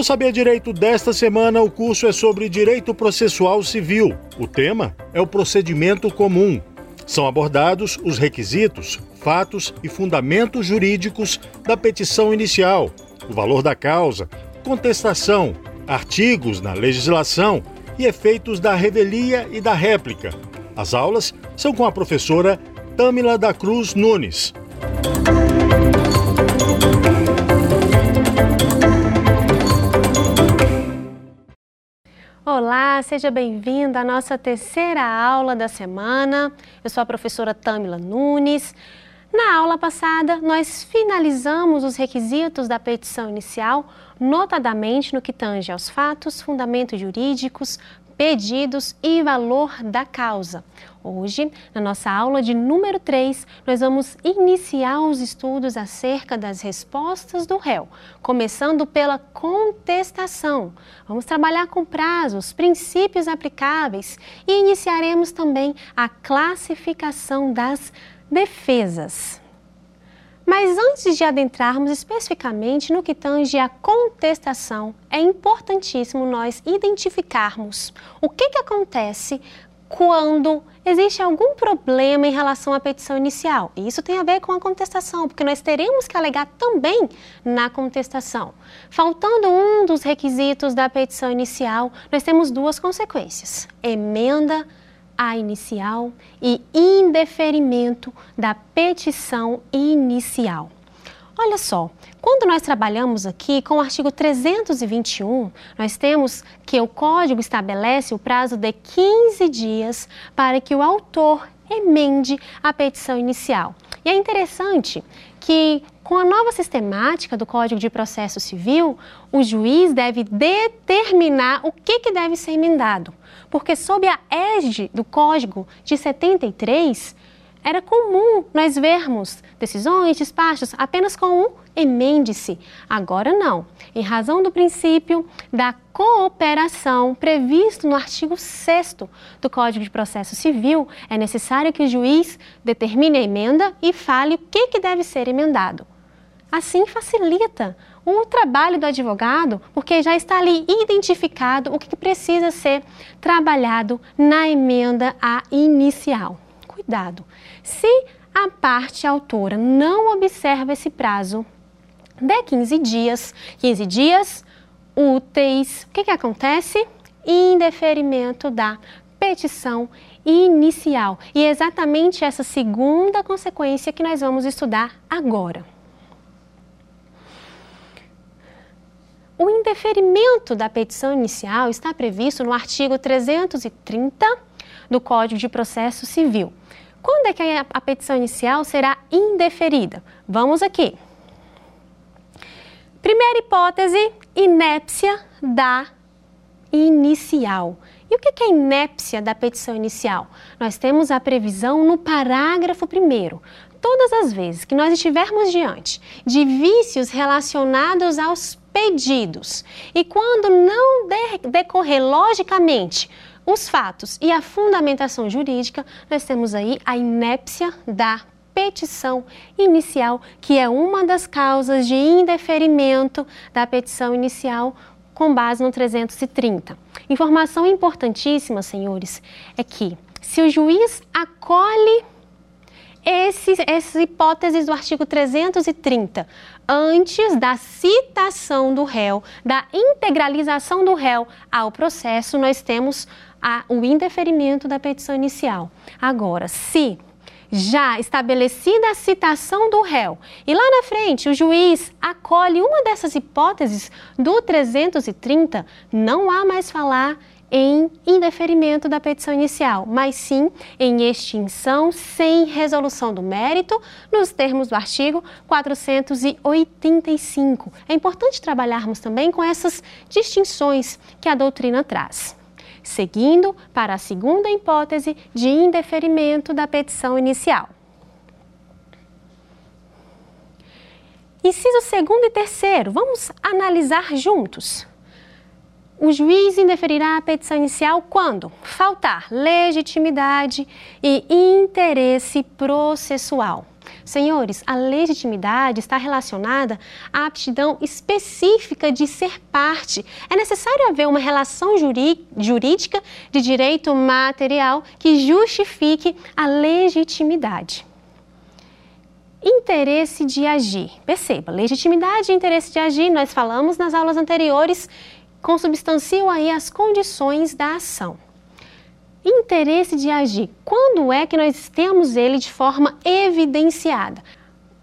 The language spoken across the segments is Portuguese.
No Saber Direito desta semana, o curso é sobre direito processual civil. O tema é o procedimento comum. São abordados os requisitos, fatos e fundamentos jurídicos da petição inicial, o valor da causa, contestação, artigos na legislação e efeitos da revelia e da réplica. As aulas são com a professora Tâmila da Cruz Nunes. Olá, seja bem-vindo à nossa terceira aula da semana. Eu sou a professora Tâmila Nunes. Na aula passada, nós finalizamos os requisitos da petição inicial, notadamente no que tange aos fatos, fundamentos jurídicos, pedidos e valor da causa. Hoje, na nossa aula de número 3, nós vamos iniciar os estudos acerca das respostas do réu, começando pela contestação. Vamos trabalhar com prazos, princípios aplicáveis e iniciaremos também a classificação das defesas. Mas antes de adentrarmos especificamente no que tange a contestação, é importantíssimo nós identificarmos o que, que acontece quando existe algum problema em relação à petição inicial. E isso tem a ver com a contestação, porque nós teremos que alegar também na contestação. Faltando um dos requisitos da petição inicial, nós temos duas consequências: emenda a inicial e indeferimento da petição inicial. Olha só, quando nós trabalhamos aqui com o artigo 321, nós temos que o código estabelece o prazo de 15 dias para que o autor emende a petição inicial. E é interessante que, com a nova sistemática do Código de Processo Civil, o juiz deve determinar o que, que deve ser emendado. Porque, sob a égide do Código de 73, era comum nós vermos decisões, despachos apenas com um emende-se. Agora não. Em razão do princípio da cooperação previsto no artigo 6 do Código de Processo Civil, é necessário que o juiz determine a emenda e fale o que, que deve ser emendado. Assim facilita o trabalho do advogado, porque já está ali identificado o que precisa ser trabalhado na emenda a inicial. Cuidado! Se a parte autora não observa esse prazo de 15 dias, 15 dias úteis, o que, que acontece? Indeferimento da petição inicial. E é exatamente essa segunda consequência que nós vamos estudar agora. O indeferimento da petição inicial está previsto no artigo 330 do Código de Processo Civil. Quando é que a petição inicial será indeferida? Vamos aqui. Primeira hipótese, inépcia da inicial. E o que é inépcia da petição inicial? Nós temos a previsão no parágrafo 1. Todas as vezes que nós estivermos diante de vícios relacionados aos pedidos e quando não decorrer logicamente os fatos e a fundamentação jurídica, nós temos aí a inépcia da petição inicial, que é uma das causas de indeferimento da petição inicial com base no 330. Informação importantíssima, senhores, é que se o juiz acolhe esses, essas hipóteses do artigo 330 antes da citação do réu, da integralização do réu ao processo, nós temos a, o indeferimento da petição inicial. Agora, se já estabelecida a citação do réu e lá na frente o juiz acolhe uma dessas hipóteses do 330, não há mais falar em indeferimento da petição inicial, mas sim em extinção sem resolução do mérito, nos termos do artigo 485. É importante trabalharmos também com essas distinções que a doutrina traz seguindo para a segunda hipótese de indeferimento da petição inicial. Inciso segundo e terceiro, vamos analisar juntos. O juiz indeferirá a petição inicial quando faltar legitimidade e interesse processual. Senhores, a legitimidade está relacionada à aptidão específica de ser parte. É necessário haver uma relação jurídica de direito material que justifique a legitimidade. Interesse de agir. Perceba, legitimidade e interesse de agir, nós falamos nas aulas anteriores, consubstanciam aí as condições da ação interesse de agir. Quando é que nós temos ele de forma evidenciada?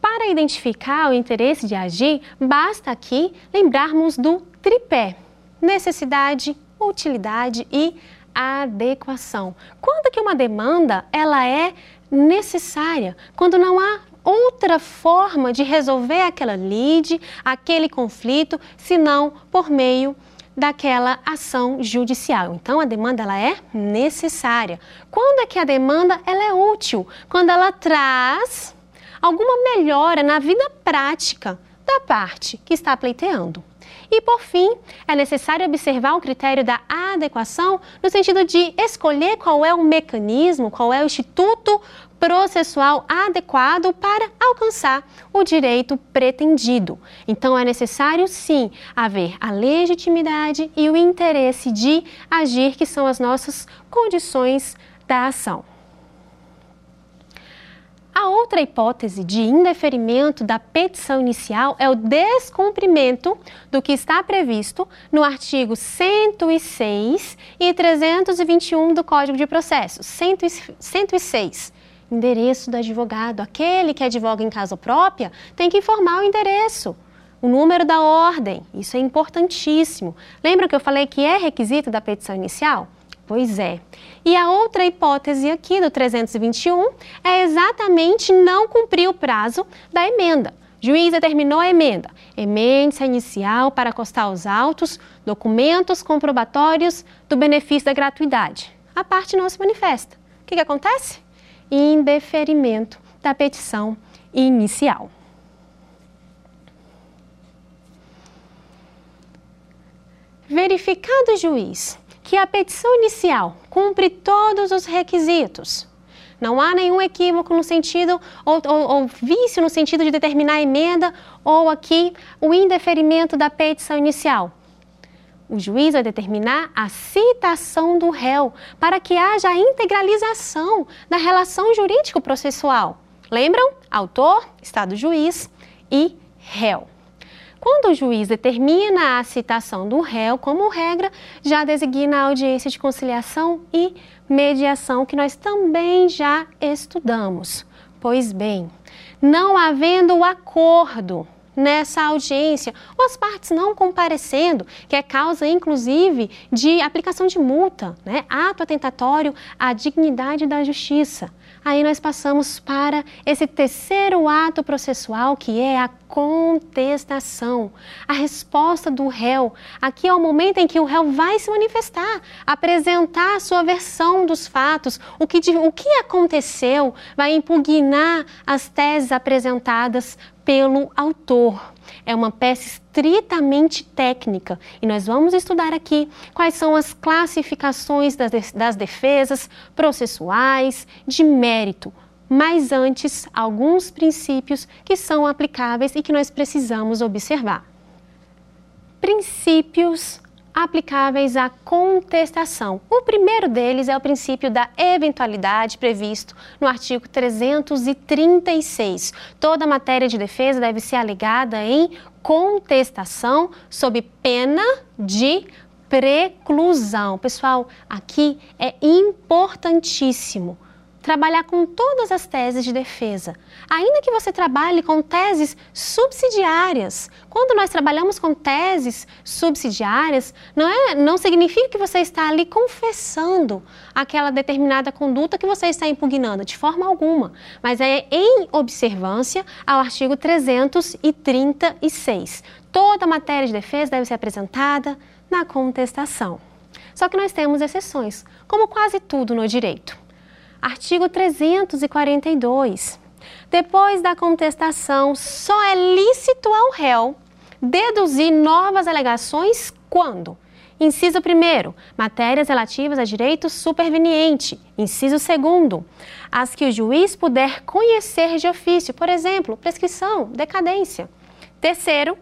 Para identificar o interesse de agir, basta aqui lembrarmos do tripé: necessidade, utilidade e adequação. Quando que uma demanda ela é necessária? Quando não há outra forma de resolver aquela lide, aquele conflito, senão por meio daquela ação judicial. Então a demanda ela é necessária. Quando é que a demanda ela é útil? Quando ela traz alguma melhora na vida prática da parte que está pleiteando. E por fim, é necessário observar o critério da adequação no sentido de escolher qual é o mecanismo, qual é o instituto processual adequado para alcançar o direito pretendido. Então, é necessário sim haver a legitimidade e o interesse de agir, que são as nossas condições da ação. A outra hipótese de indeferimento da petição inicial é o descumprimento do que está previsto no artigo 106 e 321 do Código de Processo. 106 endereço do advogado. Aquele que advoga em casa própria tem que informar o endereço, o número da ordem. Isso é importantíssimo. Lembra que eu falei que é requisito da petição inicial? Pois é. E a outra hipótese aqui do 321 é exatamente não cumprir o prazo da emenda. Juiz determinou a emenda. Emende-se a inicial para constar os autos, documentos comprobatórios do benefício da gratuidade. A parte não se manifesta. O que, que acontece? Indeferimento da petição inicial. Verificado o juiz que a petição inicial cumpre todos os requisitos, não há nenhum equívoco no sentido, ou, ou, ou, vício no sentido de determinar a emenda, ou aqui o indeferimento da petição inicial o juiz vai determinar a citação do réu para que haja a integralização da relação jurídico-processual. Lembram? Autor, Estado juiz e réu. Quando o juiz determina a citação do réu como regra, já designa a audiência de conciliação e mediação, que nós também já estudamos. Pois bem, não havendo acordo nessa audiência, ou as partes não comparecendo, que é causa, inclusive, de aplicação de multa, né? ato atentatório à dignidade da justiça. Aí nós passamos para esse terceiro ato processual, que é a contestação, a resposta do réu. Aqui é o momento em que o réu vai se manifestar, apresentar a sua versão dos fatos, o que, o que aconteceu, vai impugnar as teses apresentadas pelo autor. É uma peça estritamente técnica e nós vamos estudar aqui quais são as classificações das defesas processuais de mérito. Mas antes, alguns princípios que são aplicáveis e que nós precisamos observar. Princípios aplicáveis à contestação. O primeiro deles é o princípio da eventualidade previsto no artigo 336. Toda matéria de defesa deve ser alegada em contestação sob pena de preclusão. Pessoal, aqui é importantíssimo trabalhar com todas as teses de defesa. Ainda que você trabalhe com teses subsidiárias, quando nós trabalhamos com teses subsidiárias, não, é, não significa que você está ali confessando aquela determinada conduta que você está impugnando, de forma alguma, mas é em observância ao artigo 336. Toda matéria de defesa deve ser apresentada na contestação. Só que nós temos exceções, como quase tudo no direito. Artigo 342. Depois da contestação, só é lícito ao réu deduzir novas alegações quando Inciso 1. Matérias relativas a direito superveniente. Inciso 2. As que o juiz puder conhecer de ofício, por exemplo, prescrição, decadência. Terceiro,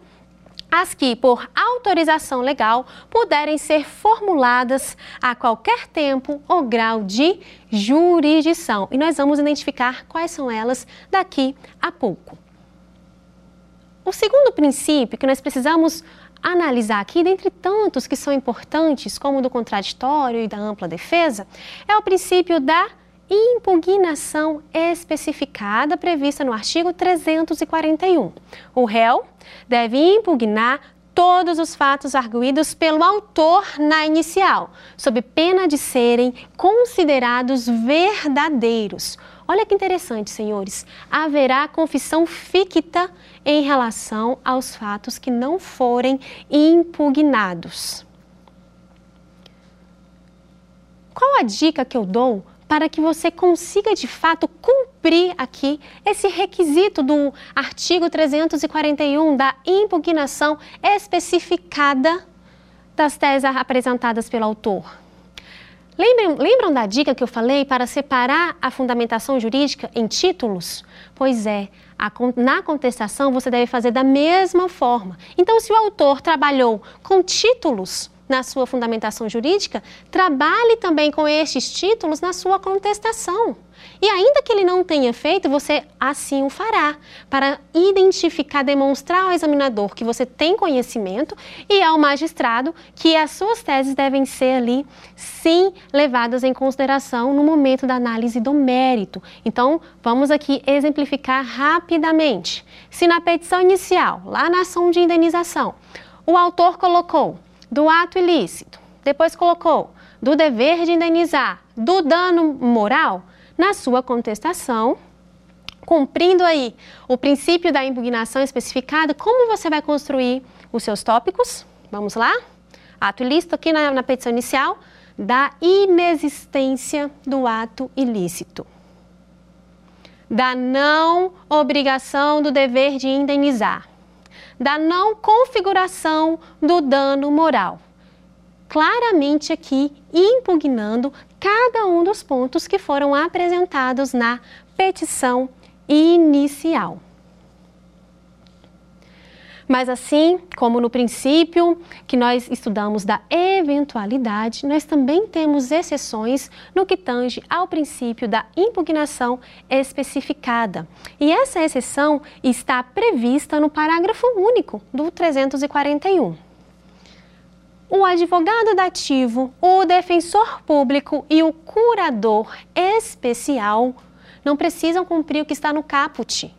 as que, por autorização legal, puderem ser formuladas a qualquer tempo ou grau de jurisdição. E nós vamos identificar quais são elas daqui a pouco. O segundo princípio que nós precisamos analisar aqui, dentre tantos que são importantes, como o do contraditório e da ampla defesa, é o princípio da impugnação especificada prevista no artigo 341. O réu deve impugnar todos os fatos arguídos pelo autor na inicial, sob pena de serem considerados verdadeiros. Olha que interessante, senhores. Haverá confissão ficta em relação aos fatos que não forem impugnados. Qual a dica que eu dou para que você consiga de fato cumprir aqui esse requisito do artigo 341 da impugnação especificada das teses apresentadas pelo autor. Lembram, lembram da dica que eu falei para separar a fundamentação jurídica em títulos? Pois é, a, na contestação você deve fazer da mesma forma. Então, se o autor trabalhou com títulos, na sua fundamentação jurídica, trabalhe também com estes títulos na sua contestação. E ainda que ele não tenha feito, você assim o fará, para identificar, demonstrar ao examinador que você tem conhecimento e ao magistrado que as suas teses devem ser ali, sim, levadas em consideração no momento da análise do mérito. Então, vamos aqui exemplificar rapidamente. Se na petição inicial, lá na ação de indenização, o autor colocou do ato ilícito, depois colocou do dever de indenizar, do dano moral, na sua contestação, cumprindo aí o princípio da impugnação especificado, como você vai construir os seus tópicos? Vamos lá? Ato ilícito aqui na, na petição inicial, da inexistência do ato ilícito. Da não obrigação do dever de indenizar da não configuração do dano moral. Claramente aqui impugnando cada um dos pontos que foram apresentados na petição inicial. Mas assim como no princípio que nós estudamos da eventualidade, nós também temos exceções no que tange ao princípio da impugnação especificada. E essa exceção está prevista no parágrafo único do 341. O advogado dativo, o defensor público e o curador especial não precisam cumprir o que está no caput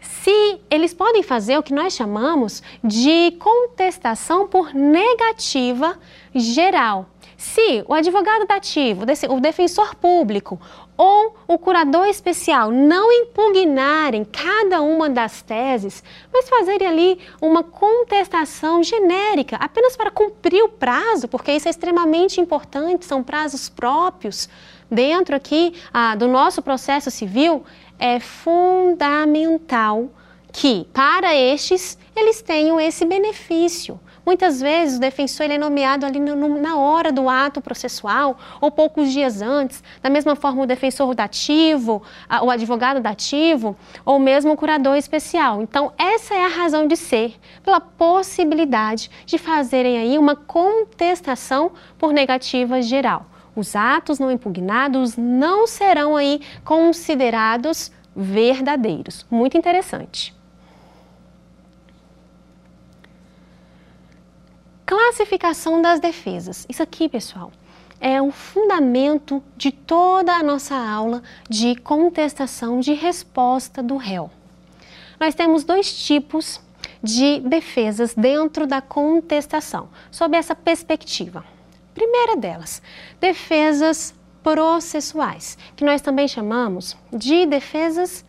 se eles podem fazer o que nós chamamos de contestação por negativa geral. Se o advogado dativo, o defensor público ou o curador especial não impugnarem cada uma das teses, mas fazerem ali uma contestação genérica, apenas para cumprir o prazo, porque isso é extremamente importante, são prazos próprios dentro aqui ah, do nosso processo civil, é fundamental que, para estes, eles tenham esse benefício. Muitas vezes o defensor ele é nomeado ali no, no, na hora do ato processual ou poucos dias antes, da mesma forma o defensor dativo, a, o advogado dativo ou mesmo o curador especial. Então, essa é a razão de ser, pela possibilidade de fazerem aí uma contestação por negativa geral os atos não impugnados não serão aí considerados verdadeiros. Muito interessante. Classificação das defesas. Isso aqui, pessoal, é o fundamento de toda a nossa aula de contestação de resposta do réu. Nós temos dois tipos de defesas dentro da contestação, sob essa perspectiva. Primeira delas, defesas processuais, que nós também chamamos de defesas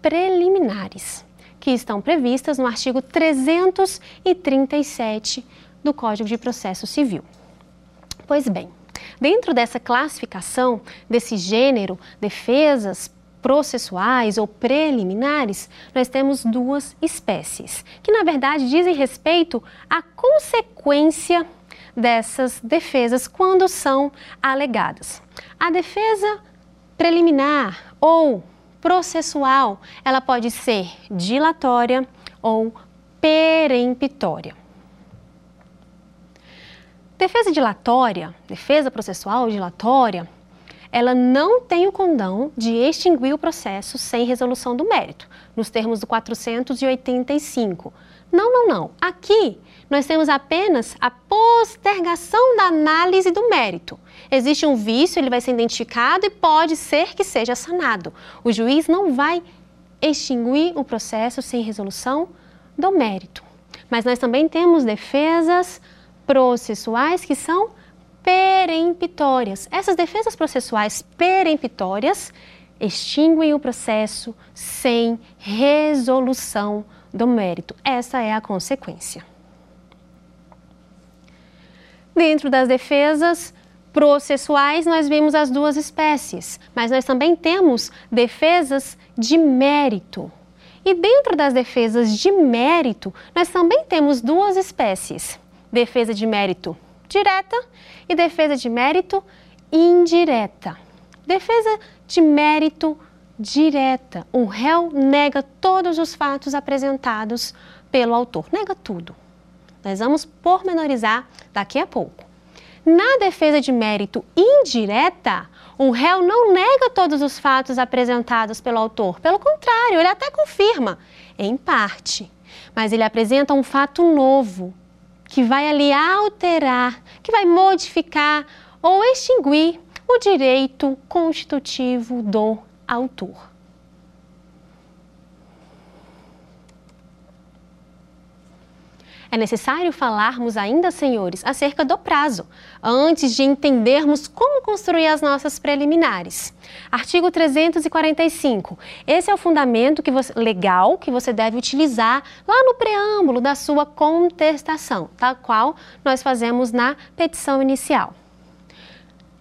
preliminares, que estão previstas no artigo 337 do Código de Processo Civil. Pois bem, dentro dessa classificação desse gênero, defesas processuais ou preliminares, nós temos duas espécies, que na verdade dizem respeito à consequência dessas defesas quando são alegadas. A defesa preliminar ou processual, ela pode ser dilatória ou peremptória. Defesa dilatória, defesa processual dilatória, ela não tem o condão de extinguir o processo sem resolução do mérito, nos termos do 485. Não, não, não. Aqui nós temos apenas a postergação da análise do mérito. Existe um vício, ele vai ser identificado e pode ser que seja sanado. O juiz não vai extinguir o processo sem resolução do mérito. Mas nós também temos defesas processuais que são peremptórias. Essas defesas processuais peremptórias extinguem o processo sem resolução do mérito. Essa é a consequência. Dentro das defesas processuais, nós vimos as duas espécies, mas nós também temos defesas de mérito. E dentro das defesas de mérito, nós também temos duas espécies defesa de mérito direta e defesa de mérito indireta. Defesa de mérito direta. O réu nega todos os fatos apresentados pelo autor, nega tudo. Nós vamos pormenorizar daqui a pouco. Na defesa de mérito indireta, o réu não nega todos os fatos apresentados pelo autor. Pelo contrário, ele até confirma, em parte. Mas ele apresenta um fato novo, que vai ali alterar, que vai modificar ou extinguir o direito constitutivo do autor. É necessário falarmos ainda, senhores, acerca do prazo, antes de entendermos como construir as nossas preliminares. Artigo 345. Esse é o fundamento que você, legal que você deve utilizar lá no preâmbulo da sua contestação, tal qual nós fazemos na petição inicial.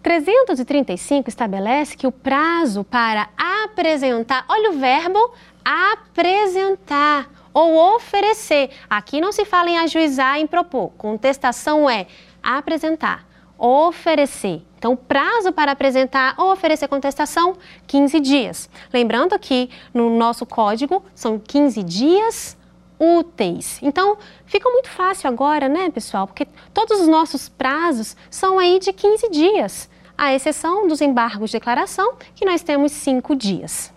335 estabelece que o prazo para apresentar, olha o verbo apresentar ou oferecer. Aqui não se fala em ajuizar, em propor. Contestação é apresentar, oferecer. Então, prazo para apresentar ou oferecer contestação, 15 dias. Lembrando que no nosso código são 15 dias úteis. Então, fica muito fácil agora, né, pessoal? Porque todos os nossos prazos são aí de 15 dias, à exceção dos embargos de declaração, que nós temos 5 dias.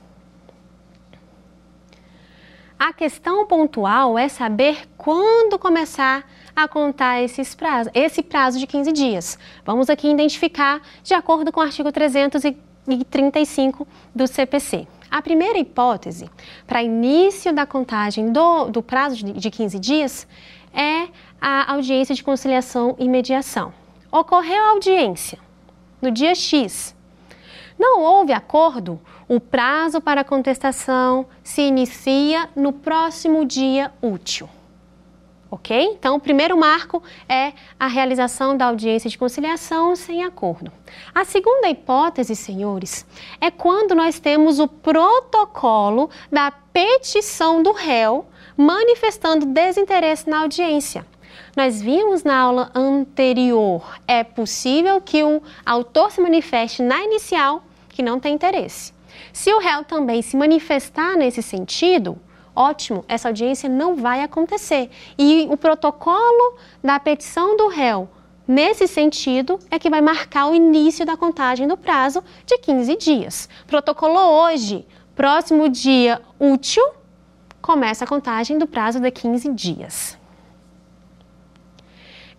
A questão pontual é saber quando começar a contar esses prazos, esse prazo de 15 dias. Vamos aqui identificar de acordo com o artigo 335 do CPC. A primeira hipótese para início da contagem do, do prazo de, de 15 dias é a audiência de conciliação e mediação. Ocorreu a audiência no dia X. Não houve acordo, o prazo para contestação se inicia no próximo dia útil. Ok? Então, o primeiro marco é a realização da audiência de conciliação sem acordo. A segunda hipótese, senhores, é quando nós temos o protocolo da petição do réu manifestando desinteresse na audiência. Nós vimos na aula anterior, é possível que o autor se manifeste na inicial que não tem interesse. Se o réu também se manifestar nesse sentido, ótimo, essa audiência não vai acontecer. E o protocolo da petição do réu nesse sentido é que vai marcar o início da contagem do prazo de 15 dias. Protocolou hoje, próximo dia útil, começa a contagem do prazo de 15 dias.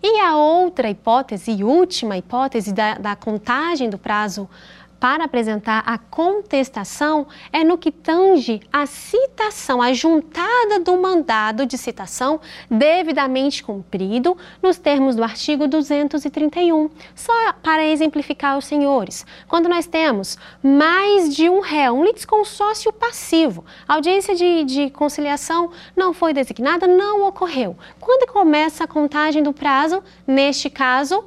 E a outra hipótese, e última hipótese da, da contagem do prazo para apresentar a contestação é no que tange a citação, a juntada do mandado de citação devidamente cumprido nos termos do artigo 231. Só para exemplificar os senhores, quando nós temos mais de um réu, um litisconsórcio passivo, a audiência de, de conciliação não foi designada, não ocorreu. Quando começa a contagem do prazo, neste caso,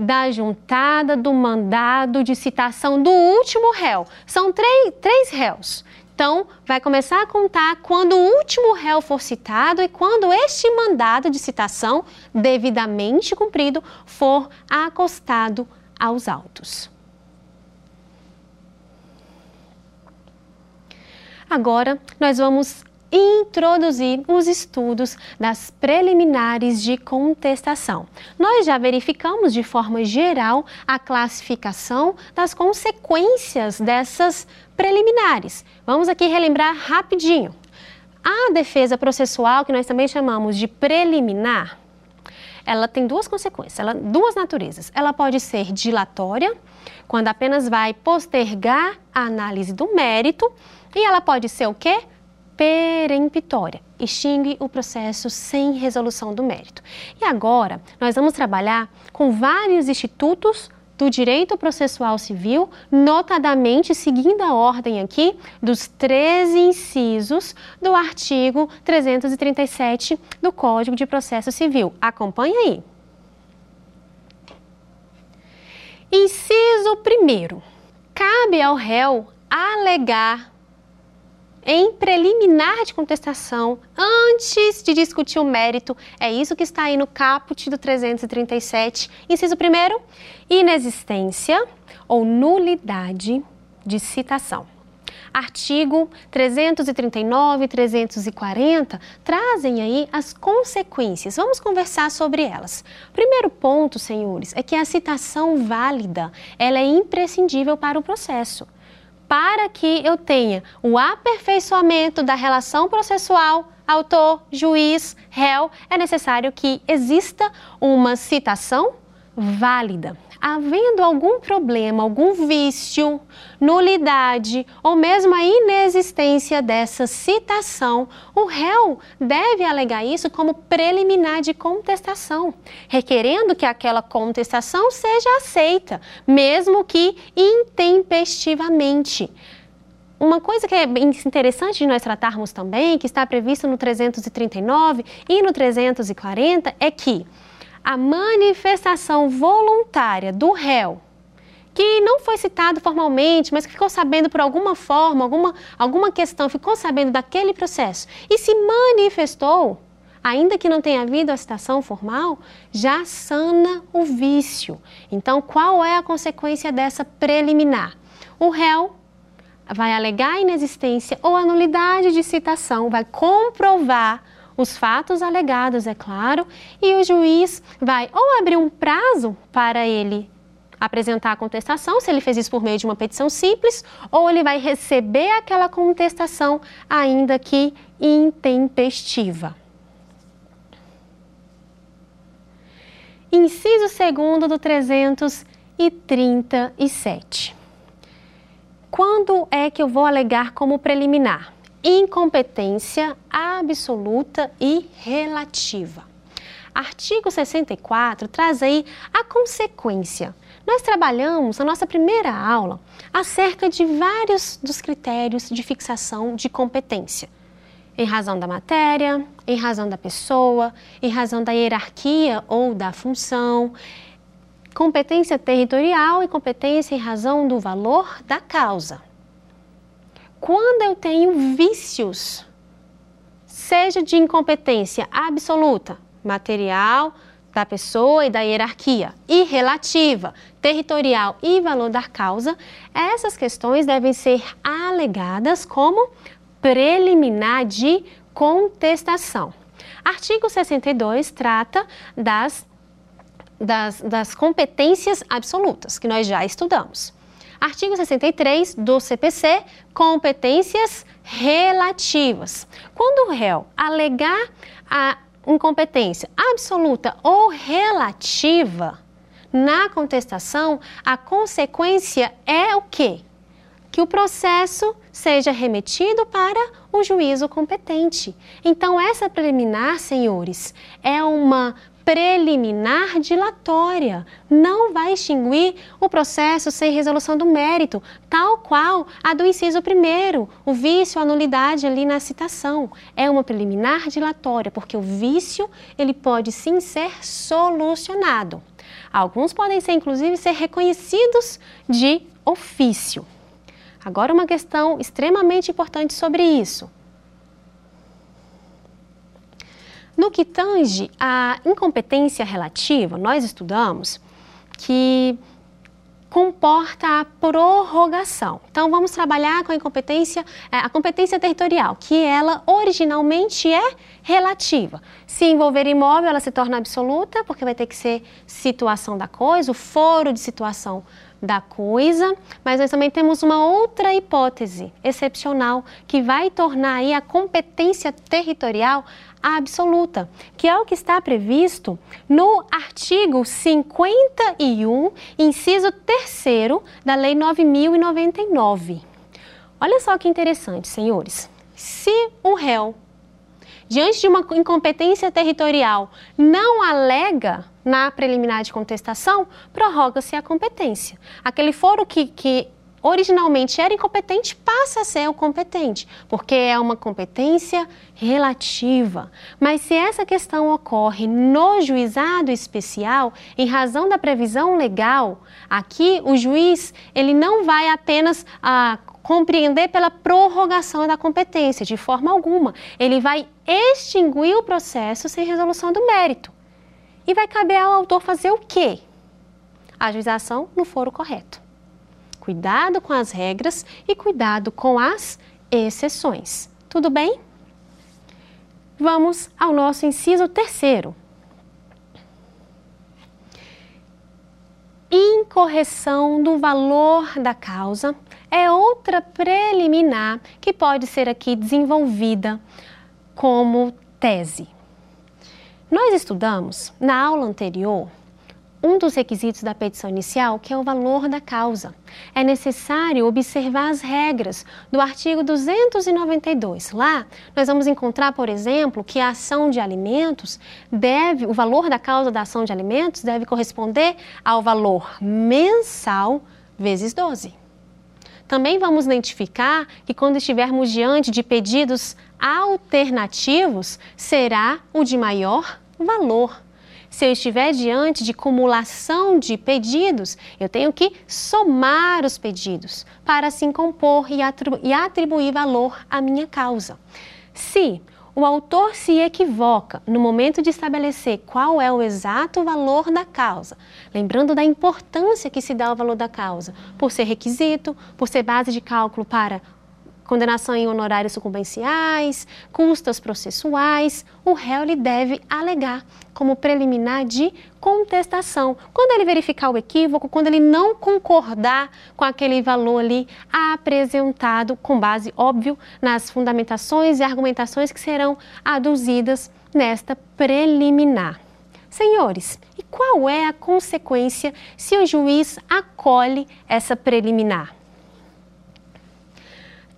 da juntada do mandado de citação do último réu. São três, três réus. Então, vai começar a contar quando o último réu for citado e quando este mandado de citação, devidamente cumprido, for acostado aos autos. Agora, nós vamos introduzir os estudos das preliminares de contestação. Nós já verificamos de forma geral a classificação das consequências dessas preliminares. Vamos aqui relembrar rapidinho. A defesa processual, que nós também chamamos de preliminar, ela tem duas consequências, ela, duas naturezas. Ela pode ser dilatória, quando apenas vai postergar a análise do mérito, e ela pode ser o quê? Peremptória, extingue o processo sem resolução do mérito. E agora, nós vamos trabalhar com vários institutos do direito processual civil, notadamente seguindo a ordem aqui dos 13 incisos do artigo 337 do Código de Processo Civil. Acompanhe aí. Inciso 1. Cabe ao réu alegar em preliminar de contestação, antes de discutir o mérito. É isso que está aí no caput do 337. Inciso 1, inexistência ou nulidade de citação. Artigo 339 e 340 trazem aí as consequências. Vamos conversar sobre elas. Primeiro ponto, senhores, é que a citação válida, ela é imprescindível para o processo para que eu tenha o aperfeiçoamento da relação processual autor, juiz, réu, é necessário que exista uma citação válida havendo algum problema, algum vício, nulidade ou mesmo a inexistência dessa citação, o réu deve alegar isso como preliminar de contestação, requerendo que aquela contestação seja aceita, mesmo que intempestivamente. Uma coisa que é interessante de nós tratarmos também, que está previsto no 339 e no 340, é que a manifestação voluntária do réu, que não foi citado formalmente, mas que ficou sabendo por alguma forma, alguma, alguma questão, ficou sabendo daquele processo e se manifestou, ainda que não tenha havido a citação formal, já sana o vício. Então, qual é a consequência dessa preliminar? O réu vai alegar a inexistência ou a nulidade de citação, vai comprovar os fatos alegados, é claro, e o juiz vai ou abrir um prazo para ele apresentar a contestação, se ele fez isso por meio de uma petição simples, ou ele vai receber aquela contestação, ainda que intempestiva. Inciso 2 do 337. Quando é que eu vou alegar como preliminar? Incompetência absoluta e relativa. Artigo 64 traz aí a consequência. Nós trabalhamos na nossa primeira aula acerca de vários dos critérios de fixação de competência. Em razão da matéria, em razão da pessoa, em razão da hierarquia ou da função, competência territorial e competência em razão do valor da causa quando eu tenho vícios, seja de incompetência absoluta, material, da pessoa e da hierarquia, e relativa, territorial e valor da causa, essas questões devem ser alegadas como preliminar de contestação. Artigo 62 trata das, das, das competências absolutas, que nós já estudamos. Artigo 63 do CPC, competências relativas. Quando o réu alegar a incompetência absoluta ou relativa na contestação, a consequência é o quê? Que o processo seja remetido para o juízo competente. Então, essa preliminar, senhores, é uma preliminar dilatória. Não vai extinguir o processo sem resolução do mérito, tal qual a do inciso primeiro, o vício, a nulidade ali na citação. É uma preliminar dilatória, porque o vício ele pode sim ser solucionado. Alguns podem ser, inclusive, ser reconhecidos de ofício. Agora, uma questão extremamente importante sobre isso. No que tange à incompetência relativa, nós estudamos que comporta a prorrogação. Então vamos trabalhar com a incompetência, é, a competência territorial, que ela originalmente é relativa. Se envolver imóvel, ela se torna absoluta, porque vai ter que ser situação da coisa, o foro de situação da coisa, mas nós também temos uma outra hipótese excepcional que vai tornar aí a competência territorial absoluta, que é o que está previsto no artigo 51, inciso 3 da Lei 9099. Olha só que interessante, senhores. Se o réu, diante de uma incompetência territorial, não alega na preliminar de contestação, prorroga-se a competência. Aquele foro que, que originalmente era incompetente passa a ser o competente, porque é uma competência relativa. Mas se essa questão ocorre no juizado especial, em razão da previsão legal, aqui o juiz ele não vai apenas a ah, compreender pela prorrogação da competência, de forma alguma. Ele vai extinguir o processo sem resolução do mérito. E vai caber ao autor fazer o quê? A juização no foro correto. Cuidado com as regras e cuidado com as exceções. Tudo bem? Vamos ao nosso inciso terceiro. Incorreção do valor da causa é outra preliminar que pode ser aqui desenvolvida como tese. Nós estudamos na aula anterior um dos requisitos da petição inicial, que é o valor da causa. É necessário observar as regras do artigo 292. Lá, nós vamos encontrar, por exemplo, que a ação de alimentos deve, o valor da causa da ação de alimentos deve corresponder ao valor mensal vezes 12. Também vamos identificar que quando estivermos diante de pedidos alternativos, será o de maior valor se eu estiver diante de cumulação de pedidos, eu tenho que somar os pedidos para assim compor e atribuir valor à minha causa. Se o autor se equivoca no momento de estabelecer qual é o exato valor da causa, lembrando da importância que se dá ao valor da causa, por ser requisito, por ser base de cálculo para condenação em honorários sucumbenciais, custas processuais, o réu lhe deve alegar como preliminar de contestação. Quando ele verificar o equívoco, quando ele não concordar com aquele valor ali apresentado, com base, óbvio, nas fundamentações e argumentações que serão aduzidas nesta preliminar. Senhores, e qual é a consequência se o juiz acolhe essa preliminar?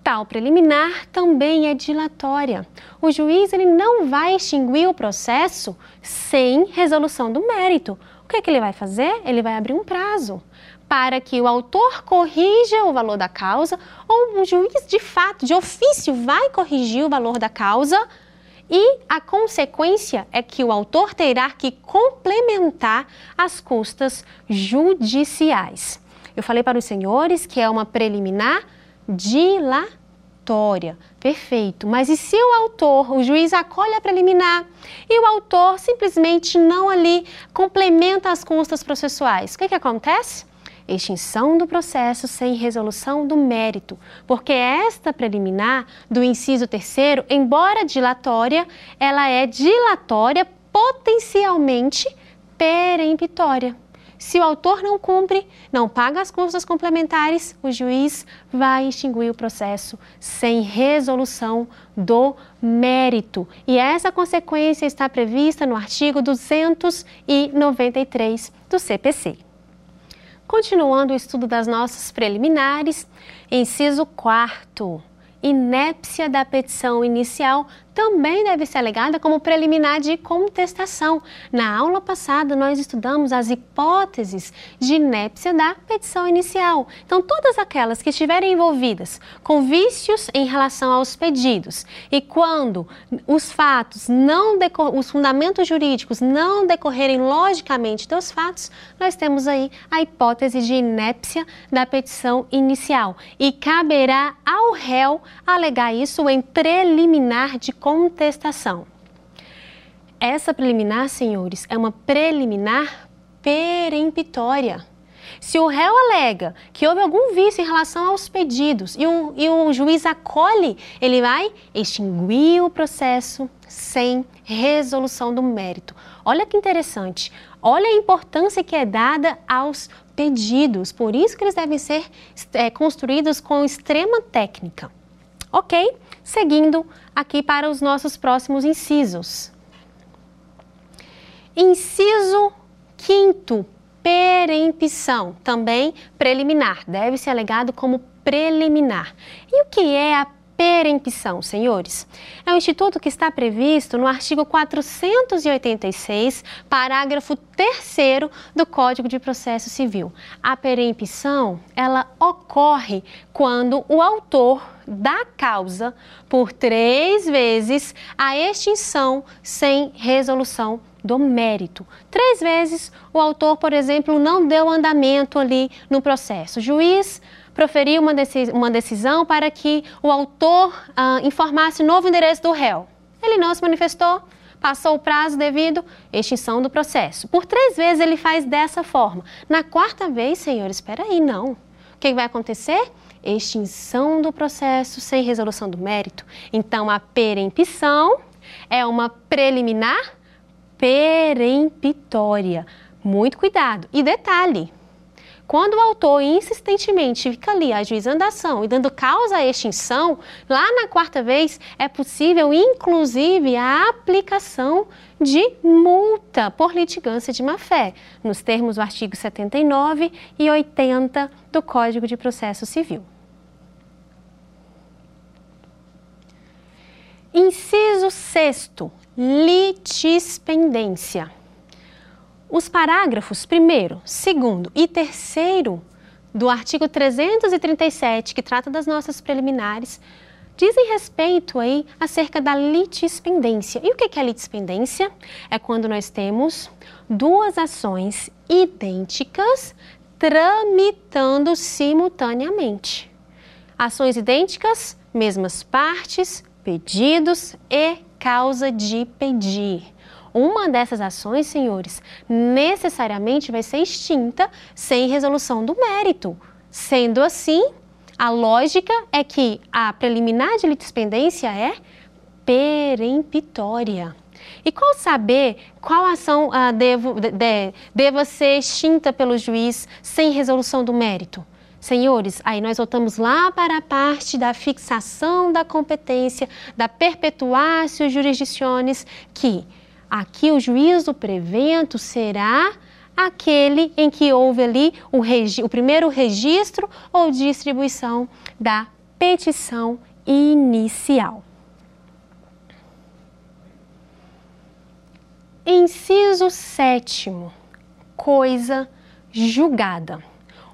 Tal preliminar também é dilatória. O juiz ele não vai extinguir o processo sem resolução do mérito. O que, é que ele vai fazer? Ele vai abrir um prazo para que o autor corrija o valor da causa ou o juiz de fato, de ofício, vai corrigir o valor da causa e a consequência é que o autor terá que complementar as custas judiciais. Eu falei para os senhores que é uma preliminar dilatória. Perfeito. Mas e se o autor, o juiz acolhe a preliminar e o autor simplesmente não ali complementa as custas processuais? O que, que acontece? Extinção do processo sem resolução do mérito, porque esta preliminar do inciso terceiro, embora dilatória, ela é dilatória potencialmente peremptória. Se o autor não cumpre, não paga as custas complementares, o juiz vai extinguir o processo sem resolução do mérito. E essa consequência está prevista no artigo 293 do CPC. Continuando o estudo das nossas preliminares, inciso 4 inépcia da petição inicial também deve ser alegada como preliminar de contestação. Na aula passada, nós estudamos as hipóteses de inépcia da petição inicial. Então, todas aquelas que estiverem envolvidas com vícios em relação aos pedidos e quando os fatos não os fundamentos jurídicos não decorrerem logicamente dos fatos, nós temos aí a hipótese de inépcia da petição inicial e caberá ao réu alegar isso em preliminar de contestação. Essa preliminar, senhores, é uma preliminar peremptória. Se o réu alega que houve algum vício em relação aos pedidos e o, e o juiz acolhe, ele vai extinguir o processo sem resolução do mérito. Olha que interessante. Olha a importância que é dada aos pedidos. Por isso que eles devem ser é, construídos com extrema técnica. Ok? Seguindo aqui para os nossos próximos incisos. Inciso quinto, perempção, também preliminar, deve ser alegado como preliminar. E o que é a perempção, senhores? É um instituto que está previsto no artigo 486, parágrafo 3 do Código de Processo Civil. A perempção, ela ocorre quando o autor da causa por três vezes a extinção sem resolução do mérito. Três vezes o autor, por exemplo, não deu andamento ali no processo. O juiz proferiu uma, uma decisão para que o autor ah, informasse o novo endereço do réu. Ele não se manifestou, passou o prazo devido, extinção do processo. Por três vezes ele faz dessa forma. Na quarta vez, senhor, espera aí, não. O que vai acontecer? Extinção do processo sem resolução do mérito. Então, a perempção é uma preliminar peremptória. Muito cuidado. E detalhe, quando o autor insistentemente fica ali ajuizando a ação e dando causa à extinção, lá na quarta vez é possível, inclusive, a aplicação de multa por litigância de má-fé, nos termos do artigo 79 e 80 do Código de Processo Civil. Inciso 6 litispendência. Os parágrafos primeiro, segundo e terceiro do artigo 337, que trata das nossas preliminares, dizem respeito aí acerca da litispendência. E o que é litispendência? É quando nós temos duas ações idênticas tramitando simultaneamente. Ações idênticas, mesmas partes, pedidos e causa de pedir. Uma dessas ações, senhores, necessariamente vai ser extinta sem resolução do mérito. Sendo assim, a lógica é que a preliminar de litispendência é peremptória. E qual saber qual ação uh, devo, de, de, deva ser extinta pelo juiz sem resolução do mérito? Senhores, aí nós voltamos lá para a parte da fixação da competência, da perpetuatio jurisdiciones, que aqui o juízo prevento será aquele em que houve ali o, o primeiro registro ou distribuição da petição inicial. Inciso sétimo, coisa julgada.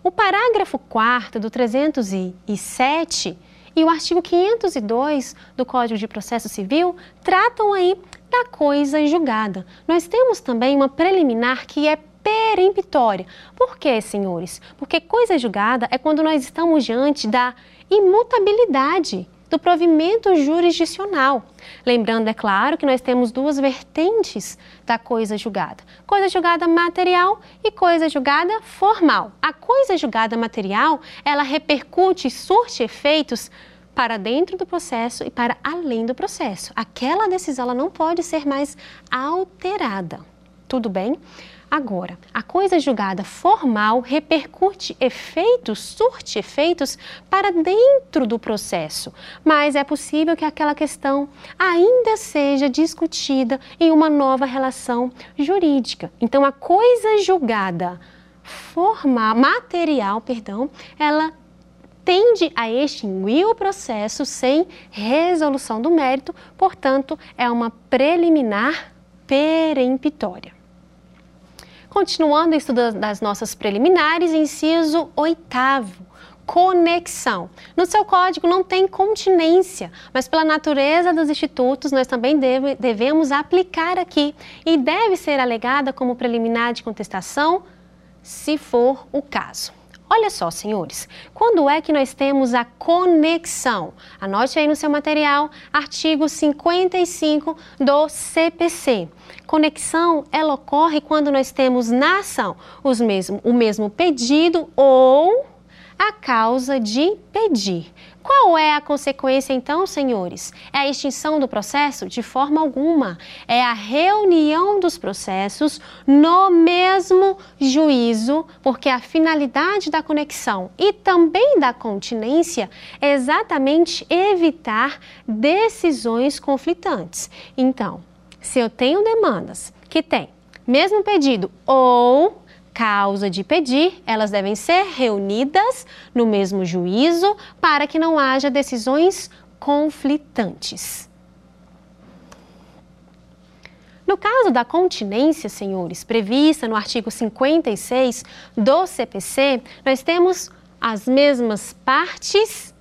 O parágrafo 4 do 307 e o artigo 502 do Código de Processo Civil tratam aí da coisa julgada. Nós temos também uma preliminar que é peremptória. Por quê, senhores? Porque coisa julgada é quando nós estamos diante da imutabilidade do provimento jurisdicional. Lembrando, é claro, que nós temos duas vertentes da coisa julgada: coisa julgada material e coisa julgada formal. A coisa julgada material, ela repercute e surte efeitos para dentro do processo e para além do processo. Aquela decisão ela não pode ser mais alterada. Tudo bem? Agora, a coisa julgada formal repercute efeitos, surte efeitos para dentro do processo, mas é possível que aquela questão ainda seja discutida em uma nova relação jurídica. Então, a coisa julgada formal, material, perdão, ela tende a extinguir o processo sem resolução do mérito, portanto, é uma preliminar peremptória. Continuando o estudo das nossas preliminares, inciso oitavo conexão. No seu código não tem continência, mas pela natureza dos institutos nós também deve, devemos aplicar aqui e deve ser alegada como preliminar de contestação, se for o caso. Olha só, senhores, quando é que nós temos a conexão? Anote aí no seu material, artigo 55 do CPC. Conexão, ela ocorre quando nós temos na ação os mesmo, o mesmo pedido ou a causa de pedir. Qual é a consequência então, senhores? É a extinção do processo? De forma alguma. É a reunião dos processos no mesmo juízo, porque a finalidade da conexão e também da continência é exatamente evitar decisões conflitantes. Então, se eu tenho demandas que têm mesmo pedido ou causa de pedir, elas devem ser reunidas no mesmo juízo para que não haja decisões conflitantes. No caso da continência, senhores, prevista no artigo 56 do CPC, nós temos as mesmas partes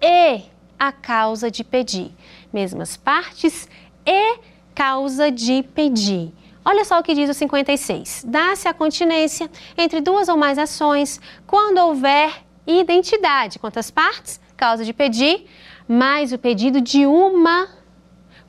e a causa de pedir. Mesmas partes e causa de pedir. Olha só o que diz o 56. Dá-se a continência entre duas ou mais ações quando houver identidade. Quantas partes? Causa de pedir, mais o pedido de uma,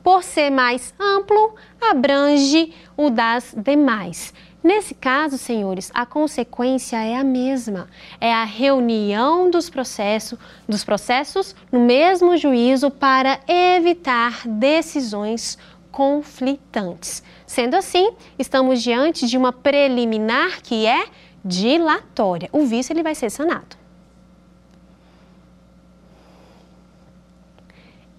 por ser mais amplo, abrange o das demais. Nesse caso, senhores, a consequência é a mesma. É a reunião dos processos, dos processos no mesmo juízo para evitar decisões conflitantes. Sendo assim, estamos diante de uma preliminar que é dilatória. O vício ele vai ser sanado.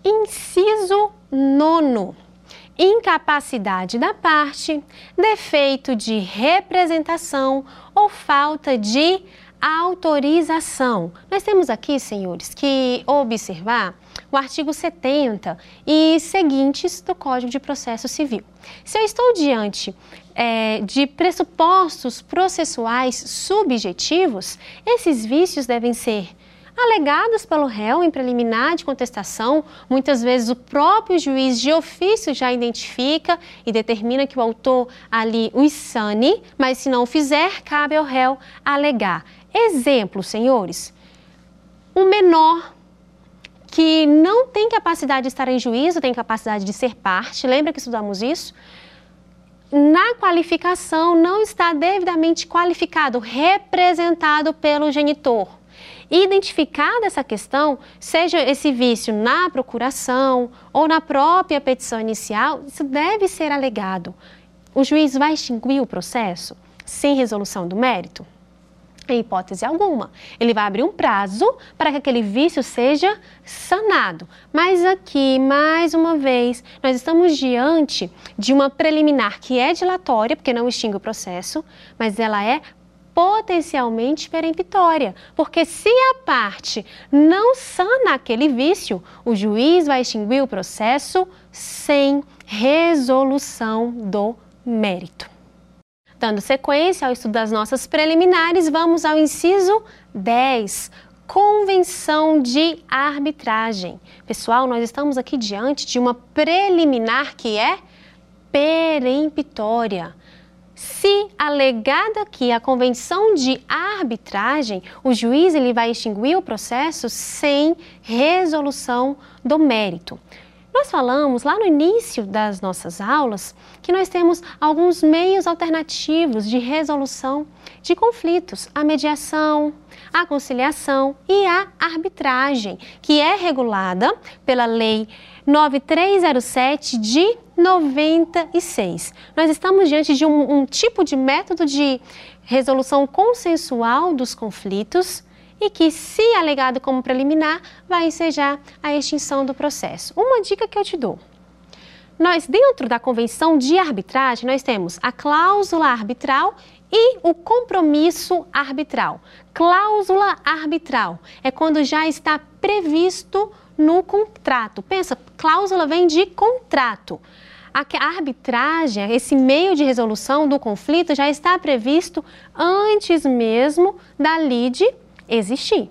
Inciso nono. Incapacidade da parte, defeito de representação ou falta de autorização. Nós temos aqui, senhores, que observar o artigo 70 e seguintes do Código de Processo Civil. Se eu estou diante é, de pressupostos processuais subjetivos, esses vícios devem ser alegados pelo réu em preliminar de contestação. Muitas vezes o próprio juiz de ofício já identifica e determina que o autor ali o sane, mas se não o fizer, cabe ao réu alegar. Exemplo, senhores, um menor que não tem capacidade de estar em juízo, tem capacidade de ser parte, lembra que estudamos isso? Na qualificação não está devidamente qualificado, representado pelo genitor. Identificada essa questão, seja esse vício na procuração ou na própria petição inicial, isso deve ser alegado. O juiz vai extinguir o processo sem resolução do mérito? Em hipótese alguma. Ele vai abrir um prazo para que aquele vício seja sanado. Mas aqui, mais uma vez, nós estamos diante de uma preliminar que é dilatória, porque não extingue o processo, mas ela é potencialmente peremptória, porque se a parte não sana aquele vício, o juiz vai extinguir o processo sem resolução do mérito. Dando sequência ao estudo das nossas preliminares, vamos ao inciso 10. Convenção de arbitragem. Pessoal, nós estamos aqui diante de uma preliminar que é peremptória. Se alegada aqui a convenção de arbitragem, o juiz ele vai extinguir o processo sem resolução do mérito. Nós falamos lá no início das nossas aulas que nós temos alguns meios alternativos de resolução de conflitos: a mediação, a conciliação e a arbitragem, que é regulada pela Lei 9307 de 96. Nós estamos diante de um, um tipo de método de resolução consensual dos conflitos e que, se alegado como preliminar, vai ensejar a extinção do processo. Uma dica que eu te dou. Nós, dentro da convenção de arbitragem, nós temos a cláusula arbitral E o compromisso arbitral. Cláusula arbitral é quando já está previsto no contrato. Pensa, cláusula vem de contrato. A arbitragem, esse meio de resolução do conflito já está previsto antes mesmo da lide existir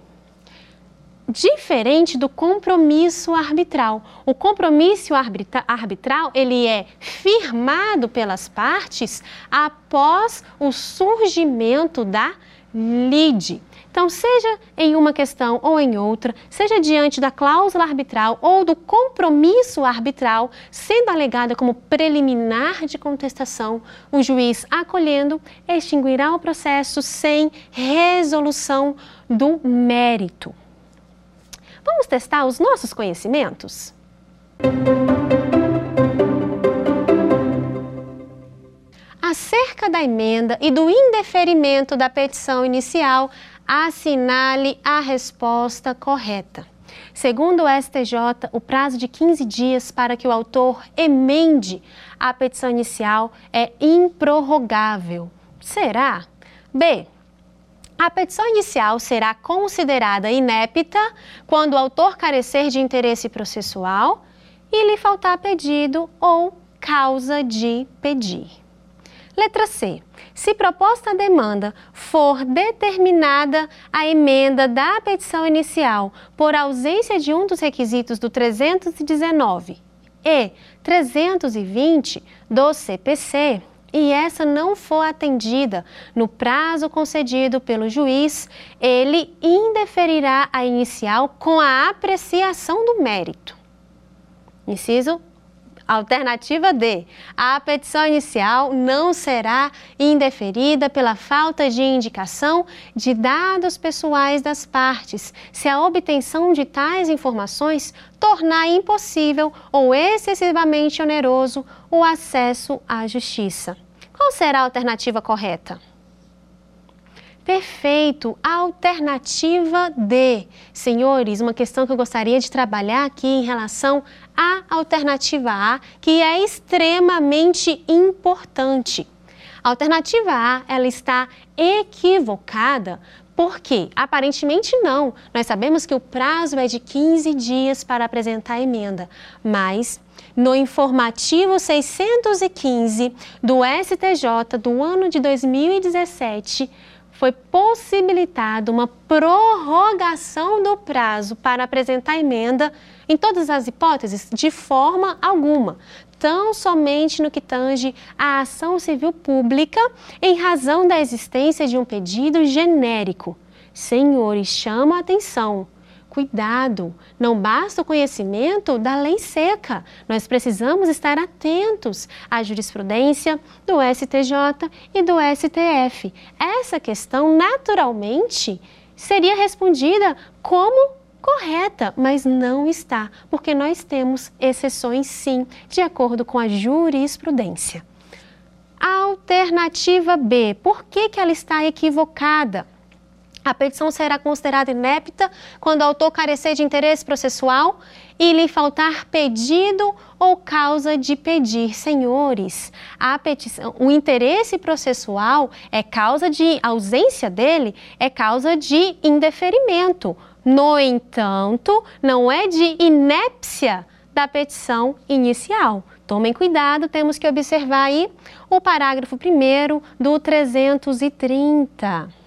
diferente do compromisso arbitral. O compromisso arbitral ele é firmado pelas partes após o surgimento da lide. Então, seja em uma questão ou em outra, seja diante da cláusula arbitral ou do compromisso arbitral, sendo alegada como preliminar de contestação, o juiz acolhendo extinguirá o processo sem resolução do mérito. Vamos testar os nossos conhecimentos? Acerca da emenda e do indeferimento da petição inicial, assinale a resposta correta. Segundo o STJ, o prazo de 15 dias para que o autor emende a petição inicial é improrrogável. Será? B. A petição inicial será considerada inépita quando o autor carecer de interesse processual e lhe faltar pedido ou causa de pedir. Letra C. Se proposta a demanda for determinada a emenda da petição inicial por ausência de um dos requisitos do 319 e 320 do CPC, e essa não for atendida no prazo concedido pelo juiz, ele indeferirá a inicial com a apreciação do mérito. Inciso Alternativa D. A petição inicial não será indeferida pela falta de indicação de dados pessoais das partes, se a obtenção de tais informações tornar impossível ou excessivamente oneroso o acesso à justiça. Qual será a alternativa correta? Perfeito, alternativa D. Senhores, uma questão que eu gostaria de trabalhar aqui em relação à alternativa A, que é extremamente importante. A alternativa A, ela está equivocada porque aparentemente não. Nós sabemos que o prazo é de 15 dias para apresentar a emenda, mas no informativo 615 do STJ do ano de 2017, foi possibilitada uma prorrogação do prazo para apresentar emenda em todas as hipóteses, de forma alguma, tão somente no que tange à ação civil pública, em razão da existência de um pedido genérico. Senhores, chama a atenção. Cuidado, não basta o conhecimento da lei seca. Nós precisamos estar atentos à jurisprudência do STJ e do STF. Essa questão, naturalmente, seria respondida como correta, mas não está, porque nós temos exceções sim, de acordo com a jurisprudência. Alternativa B, por que, que ela está equivocada? A petição será considerada inepta quando o autor carecer de interesse processual e lhe faltar pedido ou causa de pedir. Senhores, a petição, o interesse processual é causa de ausência dele, é causa de indeferimento. No entanto, não é de inépcia da petição inicial. Tomem cuidado, temos que observar aí o parágrafo 1 do 330.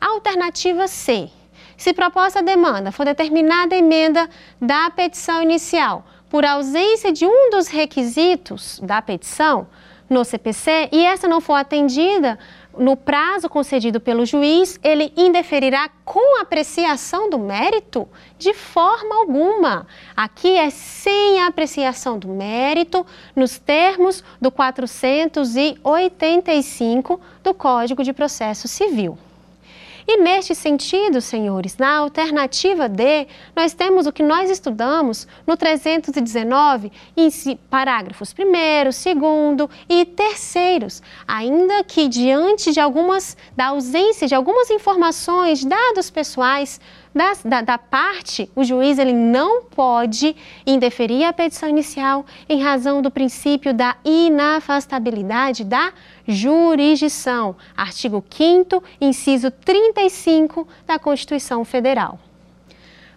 Alternativa C. Se proposta demanda for determinada emenda da petição inicial por ausência de um dos requisitos da petição no CPC e essa não for atendida no prazo concedido pelo juiz, ele indeferirá com apreciação do mérito? De forma alguma. Aqui é sem apreciação do mérito, nos termos do 485 do Código de Processo Civil. E neste sentido, senhores, na alternativa D, nós temos o que nós estudamos no 319, em parágrafos primeiro, segundo e terceiros, ainda que diante de algumas da ausência de algumas informações, dados pessoais da, da, parte, o juiz ele não pode indeferir a petição inicial em razão do princípio da inafastabilidade da jurisdição. Artigo 5 inciso 35 da Constituição Federal.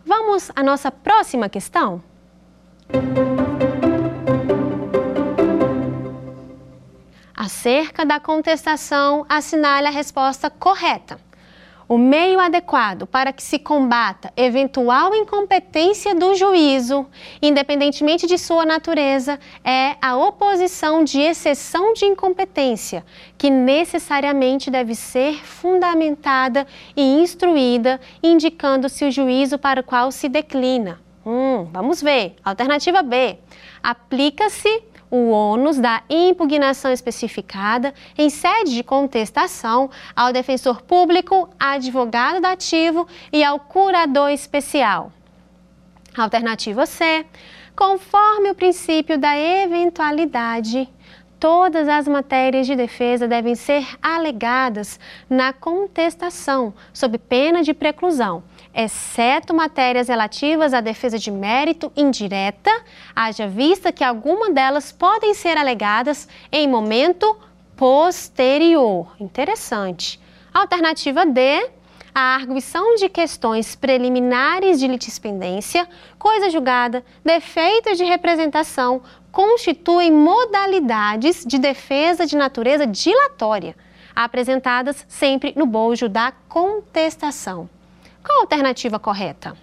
Vamos à nossa próxima questão? Acerca da contestação, assinale a resposta correta. O meio adequado para que se combata eventual incompetência do juízo, independentemente de sua natureza, é a oposição de exceção de incompetência, que necessariamente deve ser fundamentada e instruída, indicando-se o juízo para o qual se declina. Hum, vamos ver. Alternativa B. Aplica-se o ônus da impugnação especificada em sede de contestação ao defensor público, advogado dativo e ao curador especial. Alternativa C. Conforme o princípio da eventualidade, todas as matérias de defesa devem ser alegadas na contestação, sob pena de preclusão exceto matérias relativas à defesa de mérito indireta, haja vista que alguma delas podem ser alegadas em momento posterior. Interessante. Alternativa D, a arguição de questões preliminares de litispendência, coisa julgada, defeitos de representação, constituem modalidades de defesa de natureza dilatória, apresentadas sempre no bojo da contestação. Qual a alternativa correta?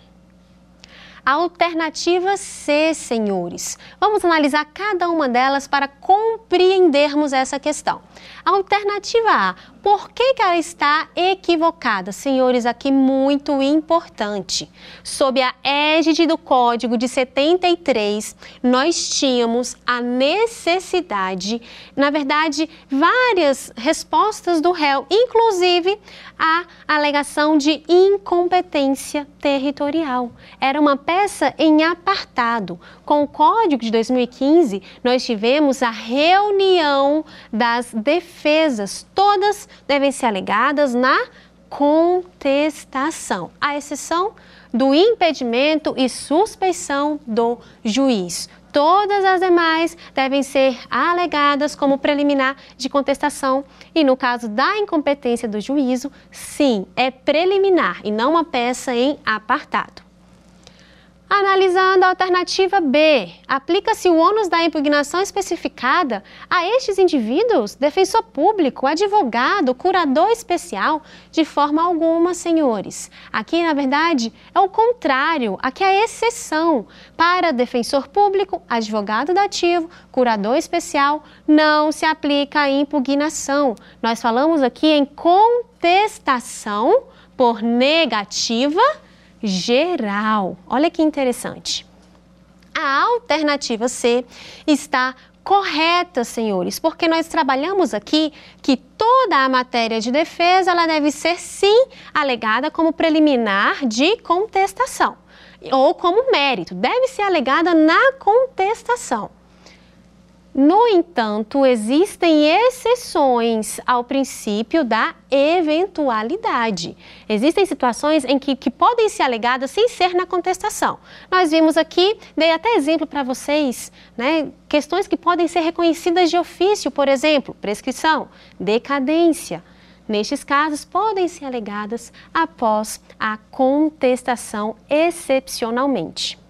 A alternativa C, senhores. Vamos analisar cada uma delas para compreendermos essa questão. A alternativa A, por que, que ela está equivocada? Senhores, aqui muito importante. Sob a égide do Código de 73, nós tínhamos a necessidade, na verdade, várias respostas do réu, inclusive a alegação de incompetência territorial. Era uma peça em apartado. Com o Código de 2015, nós tivemos a reunião das defesas, todas devem ser alegadas na contestação, à exceção do impedimento e suspeição do juiz. Todas as demais devem ser alegadas como preliminar de contestação e no caso da incompetência do juízo, sim, é preliminar e não uma peça em apartado. Analisando a alternativa B, aplica-se o ônus da impugnação especificada a estes indivíduos, defensor público, advogado, curador especial? De forma alguma, senhores. Aqui, na verdade, é o contrário, aqui é a exceção. Para defensor público, advogado dativo, curador especial, não se aplica a impugnação. Nós falamos aqui em contestação por negativa geral. Olha que interessante. A alternativa C está correta, senhores, porque nós trabalhamos aqui que toda a matéria de defesa ela deve ser sim alegada como preliminar de contestação ou como mérito, deve ser alegada na contestação. No entanto, existem exceções ao princípio da eventualidade. Existem situações em que, que podem ser alegadas sem ser na contestação. Nós vimos aqui, dei até exemplo para vocês, né, questões que podem ser reconhecidas de ofício, por exemplo, prescrição, decadência. Nestes casos, podem ser alegadas após a contestação excepcionalmente.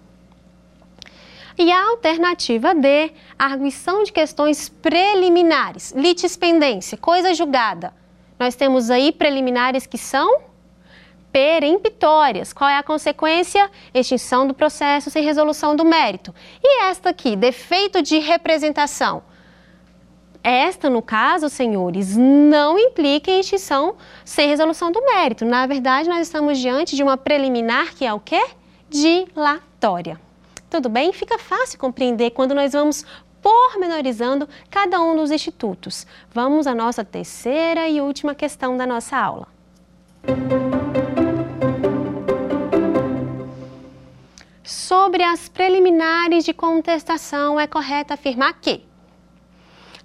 E a alternativa D, arguição de questões preliminares, litispendência, coisa julgada. Nós temos aí preliminares que são peremptórias. Qual é a consequência? Extinção do processo sem resolução do mérito. E esta aqui, defeito de representação. Esta, no caso, senhores, não implica em extinção sem resolução do mérito. Na verdade, nós estamos diante de uma preliminar que é o quê? Dilatória. Tudo bem? Fica fácil compreender quando nós vamos pormenorizando cada um dos institutos. Vamos à nossa terceira e última questão da nossa aula. Sobre as preliminares de contestação, é correto afirmar que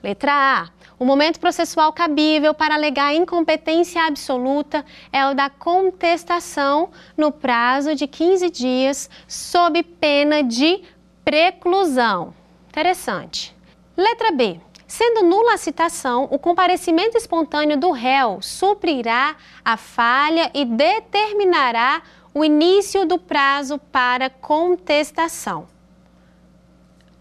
Letra A. O momento processual cabível para alegar incompetência absoluta é o da contestação no prazo de 15 dias, sob pena de preclusão. Interessante. Letra B. Sendo nula a citação, o comparecimento espontâneo do réu suprirá a falha e determinará o início do prazo para contestação.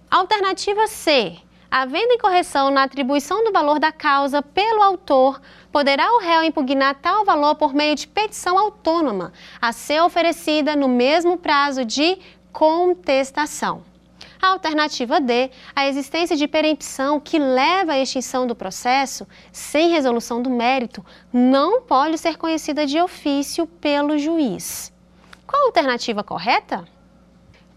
Alternativa C. Havendo incorreção na atribuição do valor da causa pelo autor, poderá o réu impugnar tal valor por meio de petição autônoma, a ser oferecida no mesmo prazo de contestação. A alternativa D, a existência de perempção que leva à extinção do processo, sem resolução do mérito, não pode ser conhecida de ofício pelo juiz. Qual a alternativa correta?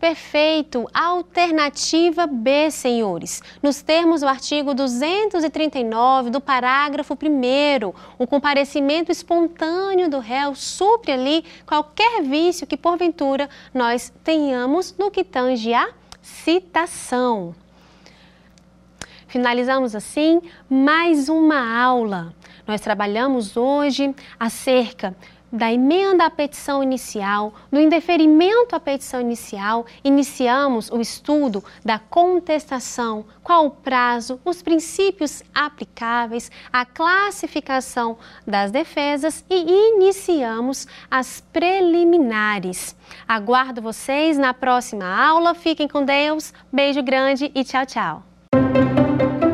Perfeito. Alternativa B, senhores. Nos termos do artigo 239 do parágrafo 1, o comparecimento espontâneo do réu supre ali qualquer vício que porventura nós tenhamos no que tange a citação. Finalizamos assim mais uma aula. Nós trabalhamos hoje acerca da emenda à petição inicial, do indeferimento à petição inicial, iniciamos o estudo da contestação, qual o prazo, os princípios aplicáveis, a classificação das defesas e iniciamos as preliminares. Aguardo vocês na próxima aula. Fiquem com Deus. Beijo grande e tchau, tchau.